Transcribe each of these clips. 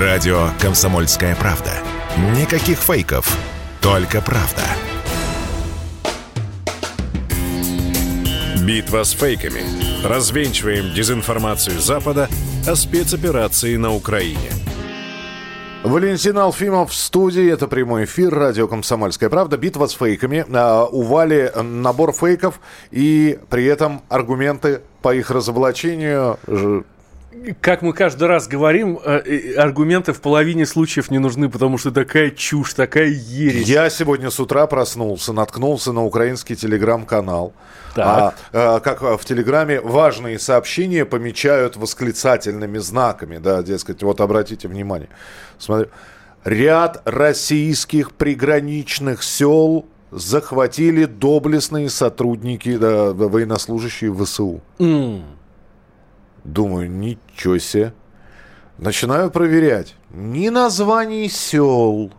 Радио «Комсомольская правда». Никаких фейков, только правда. Битва с фейками. Развенчиваем дезинформацию Запада о спецоперации на Украине. Валентин Алфимов в студии. Это прямой эфир. Радио «Комсомольская правда». Битва с фейками. А, у Вали набор фейков и при этом аргументы по их разоблачению как мы каждый раз говорим, э, аргументы в половине случаев не нужны, потому что такая чушь, такая ересь. Я сегодня с утра проснулся, наткнулся на украинский телеграм-канал. А, а, как в Телеграме важные сообщения помечают восклицательными знаками, да, дескать, вот обратите внимание. Смотри, ряд российских приграничных сел захватили доблестные сотрудники, да, военнослужащие ВСУ. Mm. Думаю, ничего себе. Начинаю проверять. Ни названий сел,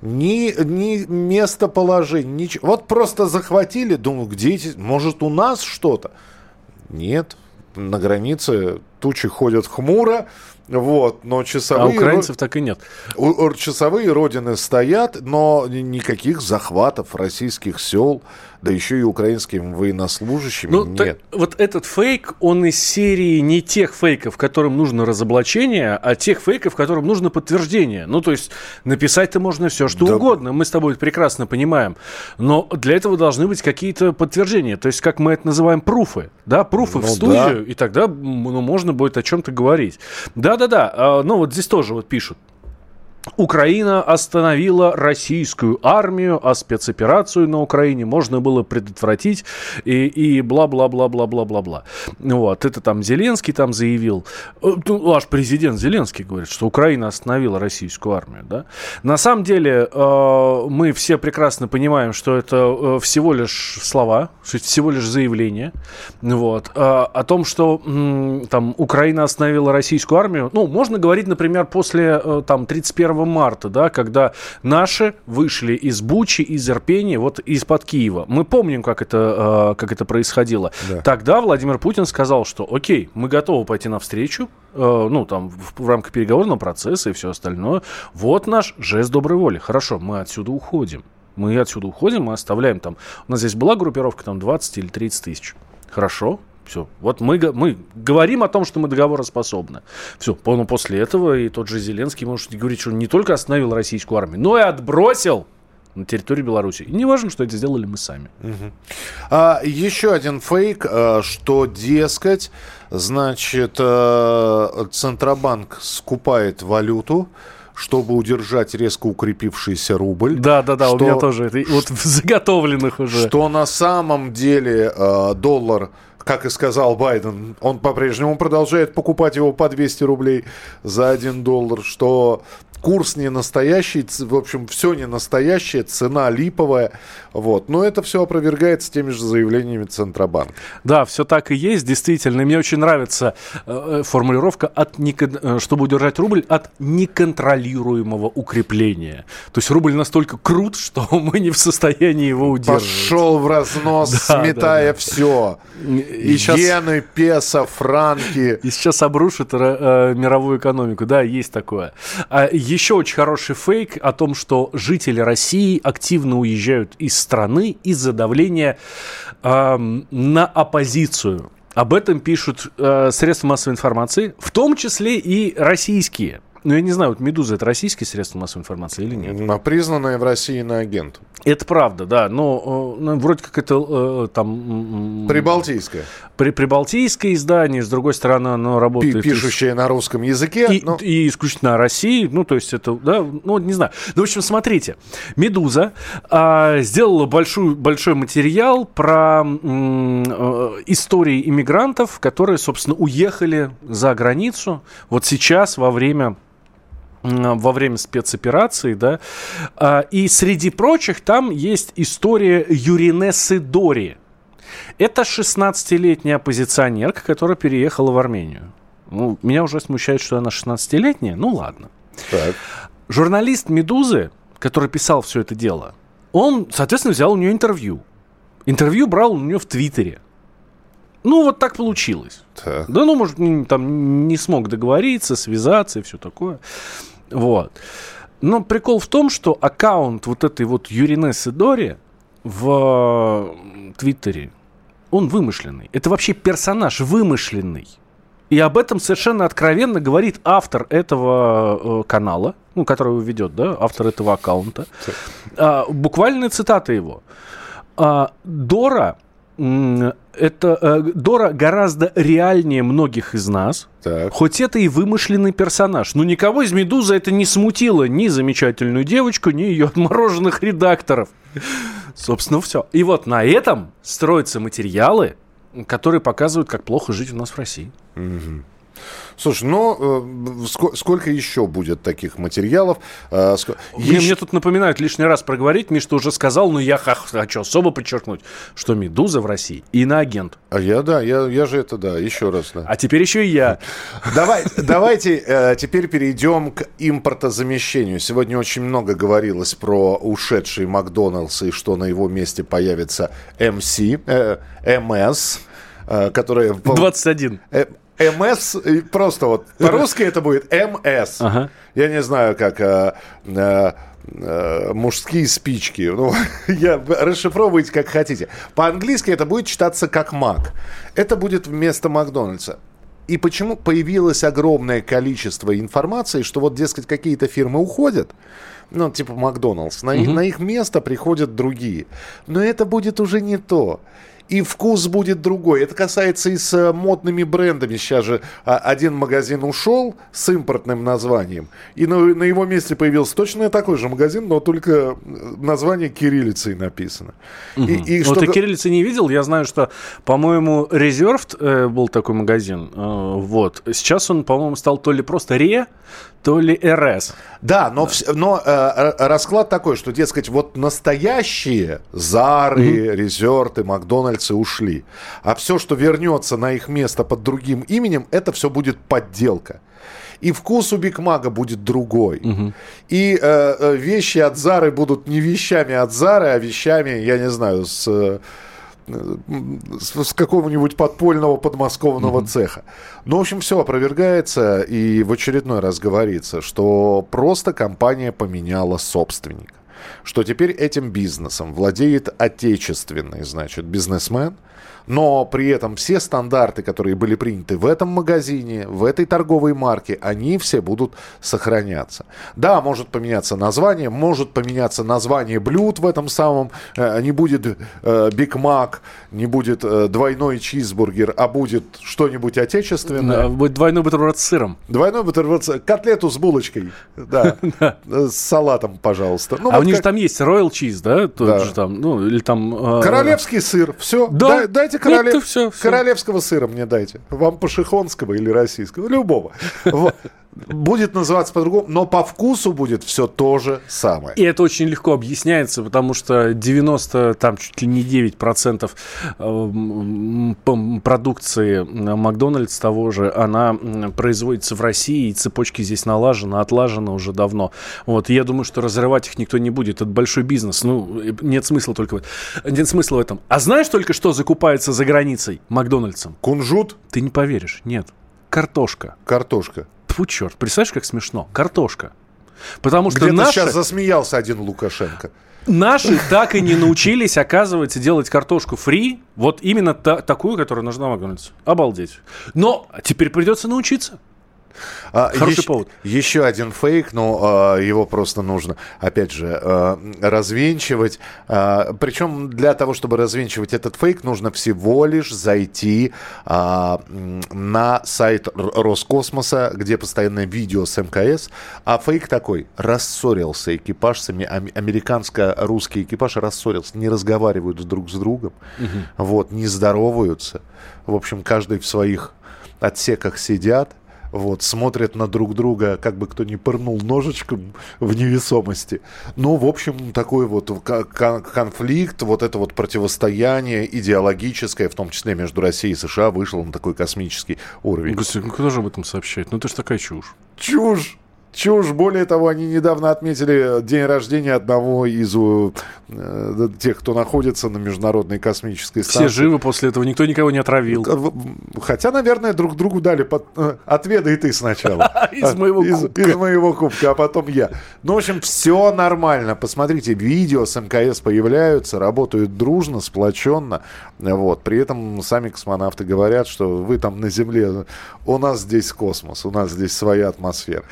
ни, ни местоположения, ничего. Вот просто захватили, думаю, где эти... Может, у нас что-то? Нет, на границе тучи ходят хмуро, вот, но часовые... А украинцев так и нет. Часовые родины стоят, но никаких захватов российских сел да еще и украинским военнослужащим ну, нет. Так, вот этот фейк, он из серии не тех фейков, которым нужно разоблачение, а тех фейков, которым нужно подтверждение. Ну, то есть написать-то можно все, что да. угодно, мы с тобой прекрасно понимаем. Но для этого должны быть какие-то подтверждения. То есть, как мы это называем, пруфы. Да, пруфы ну, в студию, да. и тогда ну, можно будет о чем-то говорить. Да-да-да, а, ну вот здесь тоже вот пишут. Украина остановила российскую армию, а спецоперацию на Украине можно было предотвратить и, бла-бла-бла-бла-бла-бла-бла. Вот, это там Зеленский там заявил, э, аж президент Зеленский говорит, что Украина остановила российскую армию, да. На самом деле э, мы все прекрасно понимаем, что это э, всего лишь слова, всего лишь заявление, вот, о том, что там Украина остановила российскую армию, ну, можно говорить, например, после там 31 марта, да, когда наши вышли из Бучи, из Ирпени, вот из-под Киева. Мы помним, как это, э, как это происходило. Да. Тогда Владимир Путин сказал, что окей, мы готовы пойти навстречу, э, ну, там, в, в рамках переговорного процесса и все остальное. Вот наш жест доброй воли. Хорошо, мы отсюда уходим. Мы отсюда уходим, мы оставляем там... У нас здесь была группировка там 20 или 30 тысяч. Хорошо, все. Вот мы, мы говорим о том, что мы договороспособны. Все. Но после этого и тот же Зеленский может говорить, что он не только остановил российскую армию, но и отбросил на территории Беларуси. И не важно, что это сделали мы сами. Угу. А, еще один фейк, а, что, дескать, значит, а, Центробанк скупает валюту, чтобы удержать резко укрепившийся рубль. Да, да, да, что, у меня тоже это вот в заготовленных уже. Что на самом деле э, доллар как и сказал Байден, он по-прежнему продолжает покупать его по 200 рублей за 1 доллар, что курс не настоящий, в общем, все не настоящее, цена липовая. Вот. Но это все опровергается теми же заявлениями Центробанка. Да, все так и есть, действительно. Мне очень нравится э, э формулировка, от некон... Э, чтобы удержать рубль от неконтролируемого укрепления. То есть рубль настолько крут, что мы не в состоянии его удерживать. Пошел в разнос, да, сметая да, да. все. И сейчас... Иены, песо, франки. И сейчас обрушит э, мировую экономику. Да, есть такое. А еще очень хороший фейк о том, что жители России активно уезжают из страны из-за давления э, на оппозицию. Об этом пишут э, средства массовой информации, в том числе и российские. Ну, я не знаю, вот «Медуза» — это российские средства массовой информации или нет? А признанные в России на агент. Это правда, да, но ну, вроде как это э, там... Прибалтийское. При, прибалтийское издание, с другой стороны, оно работает... Пишущее из... на русском языке. И, но... и исключительно о России, ну, то есть это, да, ну, не знаю. Ну, в общем, смотрите, «Медуза» э, сделала большой большой материал про э, истории иммигрантов, которые, собственно, уехали за границу вот сейчас во время во время спецоперации, да, а, и среди прочих там есть история Юринессы Дори. Это 16-летняя оппозиционерка, которая переехала в Армению. Ну, меня уже смущает, что она 16-летняя, ну ладно. Так. Журналист «Медузы», который писал все это дело, он, соответственно, взял у нее интервью. Интервью брал у нее в Твиттере. Ну, вот так получилось. Так. Да, ну, может, там не смог договориться, связаться и все такое. Вот. Но прикол в том, что аккаунт вот этой вот Юринессы Дори в Твиттере, он вымышленный. Это вообще персонаж вымышленный. И об этом совершенно откровенно говорит автор этого э, канала, ну, который его ведет, да, автор этого аккаунта. А, буквальная цитата его. А, Дора это э, Дора гораздо реальнее многих из нас. Так. Хоть это и вымышленный персонаж. Но никого из Медузы это не смутило. Ни замечательную девочку, ни ее отмороженных редакторов. Собственно, все. И вот на этом строятся материалы, которые показывают, как плохо жить у нас в России. Угу. Слушай, ну, э, сколько еще будет таких материалов? Э, мне, мне тут напоминают лишний раз проговорить, Миш, ты уже сказал, но я хочу особо подчеркнуть, что «Медуза» в России иноагент. А я, да, я, я же это, да, еще раз, да. А теперь еще и я. Давай, давайте э, теперь перейдем к импортозамещению. Сегодня очень много говорилось про ушедший Макдоналдс и что на его месте появится МС, э, МС, э, которая... 21. Э, МС, просто вот по-русски это будет МС. Ага. Я не знаю, как а, а, а, мужские спички. Ну, я, расшифровывайте как хотите. По-английски это будет читаться как Мак. Это будет вместо Макдональдса. И почему появилось огромное количество информации, что вот, дескать, какие-то фирмы уходят, ну, типа Макдоналдс, на, угу. на их место приходят другие. Но это будет уже не то и вкус будет другой. Это касается и с э, модными брендами. Сейчас же а, один магазин ушел с импортным названием, и на, на его месте появился точно такой же магазин, но только э, название кириллицей написано. Угу. И, и что... Вот ты кириллицы не видел? Я знаю, что, по-моему, Reserved э, был такой магазин. Э, вот. Сейчас он, по-моему, стал то ли просто Ре, то ли РС. Да, но, да. но э, расклад такой, что, дескать, вот настоящие Зары, mm-hmm. Резерты, Макдональдсы ушли. А все, что вернется на их место под другим именем, это все будет подделка. И вкус у Биг Мага будет другой. Угу. И э, э, вещи от Зары будут не вещами от Зары, а вещами, я не знаю, с с, с какого-нибудь подпольного подмосковного mm-hmm. цеха. Ну, в общем, все опровергается и в очередной раз говорится, что просто компания поменяла собственника. Что теперь этим бизнесом владеет отечественный, значит, бизнесмен – но при этом все стандарты, которые были приняты в этом магазине, в этой торговой марке, они все будут сохраняться. Да, может поменяться название, может поменяться название блюд в этом самом, э, не будет э, Биг Мак, не будет э, двойной чизбургер, а будет что-нибудь отечественное. Да, будет двойной бутерброд с сыром. Двойной бутерброд с котлету с булочкой, да, с салатом, пожалуйста. Ну, а у них же там есть Royal Cheese, да? там, ну, или там... Королевский сыр, все, да. дайте королев... все, все. королевского сыра мне дайте. Вам пашихонского или российского, любого. Вот будет называться по-другому, но по вкусу будет все то же самое. И это очень легко объясняется, потому что 90, там чуть ли не 9 процентов э, продукции Макдональдс того же, она производится в России, и цепочки здесь налажены, отлажены уже давно. Вот, и я думаю, что разрывать их никто не будет. Это большой бизнес. Ну, нет смысла только нет смысла в этом. А знаешь только, что закупается за границей Макдональдсом? Кунжут? Ты не поверишь, нет. Картошка. Картошка. Фу, черт, представляешь, как смешно? Картошка. Потому что Где-то наши... сейчас засмеялся один Лукашенко. Наши так и не научились, оказывается, делать картошку фри, вот именно та, такую, которая нужна Макдональдсу. Обалдеть. Но теперь придется научиться. А, Хороший еще, повод. Еще один фейк, но а, его просто нужно, опять же, а, развенчивать. Причем для того, чтобы развенчивать этот фейк, нужно всего лишь зайти на сайт Роскосмоса, где постоянное видео с МКС. А фейк такой. Рассорился экипаж, американско-русский экипаж рассорился, не разговаривают друг с другом, угу. вот, не здороваются. В общем, каждый в своих отсеках сидят, вот, смотрят на друг друга, как бы кто ни пырнул ножичком в невесомости. Ну, в общем, такой вот конфликт, вот это вот противостояние идеологическое, в том числе между Россией и США, вышло на такой космический уровень. Господи, ну кто же об этом сообщает? Ну, это же такая чушь. Чушь! Чушь. Более того, они недавно отметили день рождения одного из э, тех, кто находится на Международной космической станции. Все живы после этого, никто никого не отравил. Хотя, наверное, друг другу дали под... Э, отведай ты сначала. Из моего кубка. Из моего кубка, а потом я. Ну, в общем, все нормально. Посмотрите, видео с МКС появляются, работают дружно, сплоченно. Вот. При этом сами космонавты говорят, что вы там на Земле, у нас здесь космос, у нас здесь своя атмосфера.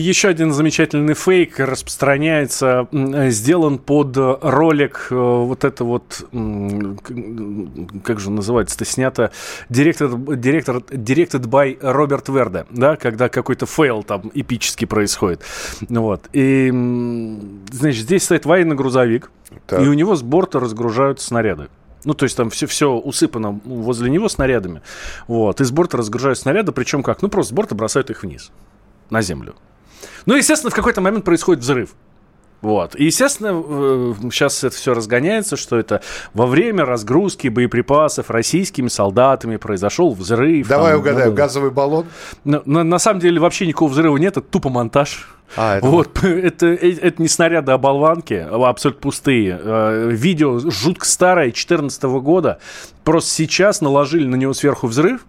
Еще один замечательный фейк распространяется, сделан под ролик э, вот это вот, как же называется-то, снято директор, директор, directed by Robert Weide, да, когда какой-то fail там эпический происходит. Вот. И, значит, здесь стоит военный грузовик, так. и у него с борта разгружают снаряды. Ну, то есть там все, все усыпано возле него снарядами. Вот. И с борта разгружают снаряды, причем как? Ну, просто с борта бросают их вниз, на землю. Ну, естественно, в какой-то момент происходит взрыв. Вот. И, естественно, сейчас это все разгоняется, что это во время разгрузки боеприпасов российскими солдатами произошел взрыв. Давай там, угадаю, ну, газовый баллон? На, на, на самом деле вообще никакого взрыва нет, это тупо монтаж. А, это... Вот, это, э, это не снаряды, а болванки, а абсолютно пустые. Э, видео жутко старое, 2014 года. Просто сейчас наложили на него сверху взрыв,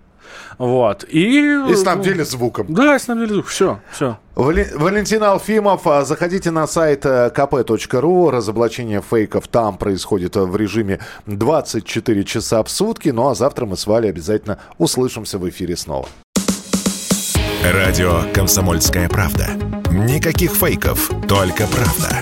вот. И, и снабдили звуком. Да, и снабдили звуком. Все, все. Валентин Алфимов, а, заходите на сайт э, kp.ru. Разоблачение фейков там происходит в режиме 24 часа в сутки. Ну а завтра мы с Валей обязательно услышимся в эфире снова. Радио «Комсомольская правда». Никаких фейков, только правда.